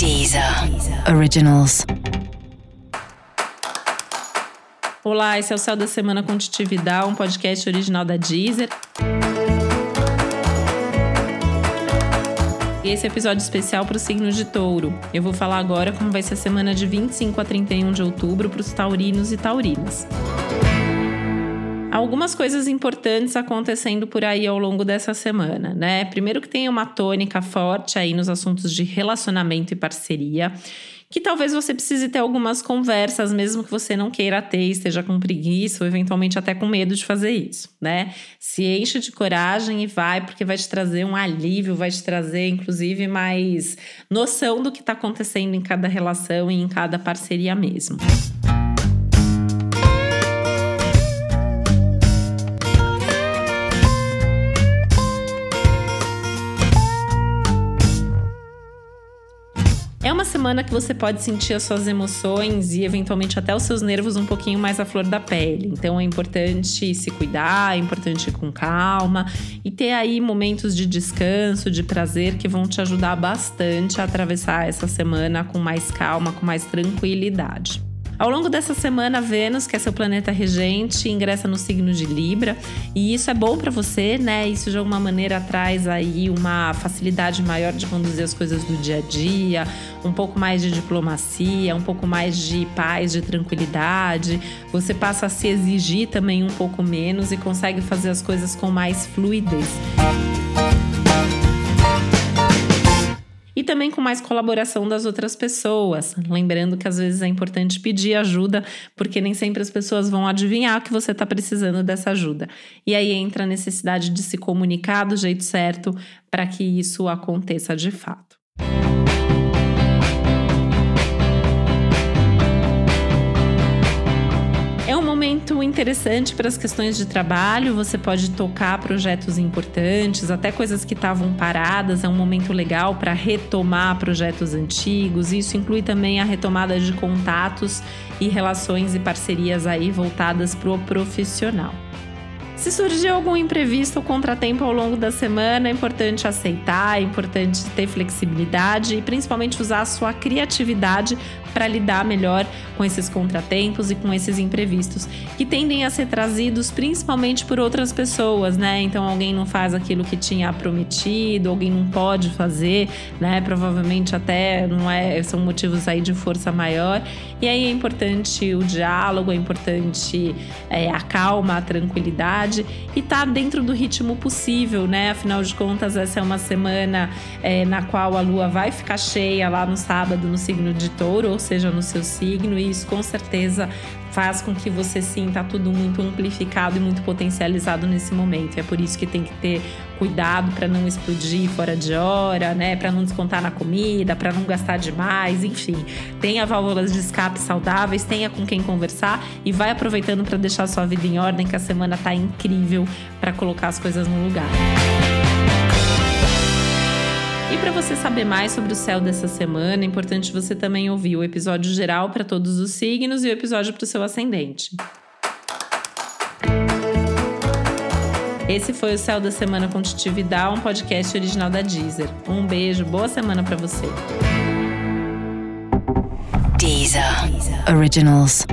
Deezer Originals. Olá, esse é o Céu da Semana com Titi Vidal, um podcast original da Deezer. Esse é episódio especial para o signo de touro. Eu vou falar agora como vai ser a semana de 25 a 31 de outubro para os taurinos e taurinas algumas coisas importantes acontecendo por aí ao longo dessa semana, né? Primeiro que tem uma tônica forte aí nos assuntos de relacionamento e parceria, que talvez você precise ter algumas conversas, mesmo que você não queira ter, esteja com preguiça ou eventualmente até com medo de fazer isso, né? Se enche de coragem e vai, porque vai te trazer um alívio, vai te trazer, inclusive, mais noção do que está acontecendo em cada relação e em cada parceria mesmo. É uma semana que você pode sentir as suas emoções e eventualmente até os seus nervos um pouquinho mais à flor da pele. Então é importante se cuidar, é importante ir com calma e ter aí momentos de descanso, de prazer que vão te ajudar bastante a atravessar essa semana com mais calma, com mais tranquilidade. Ao longo dessa semana, Vênus, que é seu planeta regente, ingressa no signo de Libra, e isso é bom para você, né? Isso de alguma maneira traz aí uma facilidade maior de conduzir as coisas do dia a dia, um pouco mais de diplomacia, um pouco mais de paz, de tranquilidade. Você passa a se exigir também um pouco menos e consegue fazer as coisas com mais fluidez. E também com mais colaboração das outras pessoas. Lembrando que às vezes é importante pedir ajuda, porque nem sempre as pessoas vão adivinhar que você está precisando dessa ajuda. E aí entra a necessidade de se comunicar do jeito certo para que isso aconteça de fato. Interessante para as questões de trabalho. Você pode tocar projetos importantes, até coisas que estavam paradas. É um momento legal para retomar projetos antigos. Isso inclui também a retomada de contatos e relações e parcerias aí voltadas para o profissional. Se surgir algum imprevisto ou contratempo ao longo da semana, é importante aceitar, é importante ter flexibilidade e principalmente usar a sua criatividade para lidar melhor com esses contratempos e com esses imprevistos, que tendem a ser trazidos principalmente por outras pessoas, né? Então alguém não faz aquilo que tinha prometido, alguém não pode fazer, né? Provavelmente até não é, são motivos aí de força maior. E aí é importante o diálogo, é importante é, a calma, a tranquilidade e tá dentro do ritmo possível, né? Afinal de contas, essa é uma semana é, na qual a lua vai ficar cheia lá no sábado no signo de touro, ou seja, no seu signo, e isso com certeza faz com que você sinta tudo muito amplificado e muito potencializado nesse momento. É por isso que tem que ter cuidado para não explodir fora de hora, né? Para não descontar na comida, para não gastar demais, enfim. Tenha válvulas de escape saudáveis, tenha com quem conversar e vai aproveitando para deixar sua vida em ordem, que a semana tá incrível para colocar as coisas no lugar. E para você saber mais sobre o céu dessa semana, é importante você também ouvir o episódio geral para todos os signos e o episódio para o seu ascendente. Esse foi o Céu da Semana com Titi Vidal, um podcast original da Deezer. Um beijo, boa semana para você. Deezer. Originals.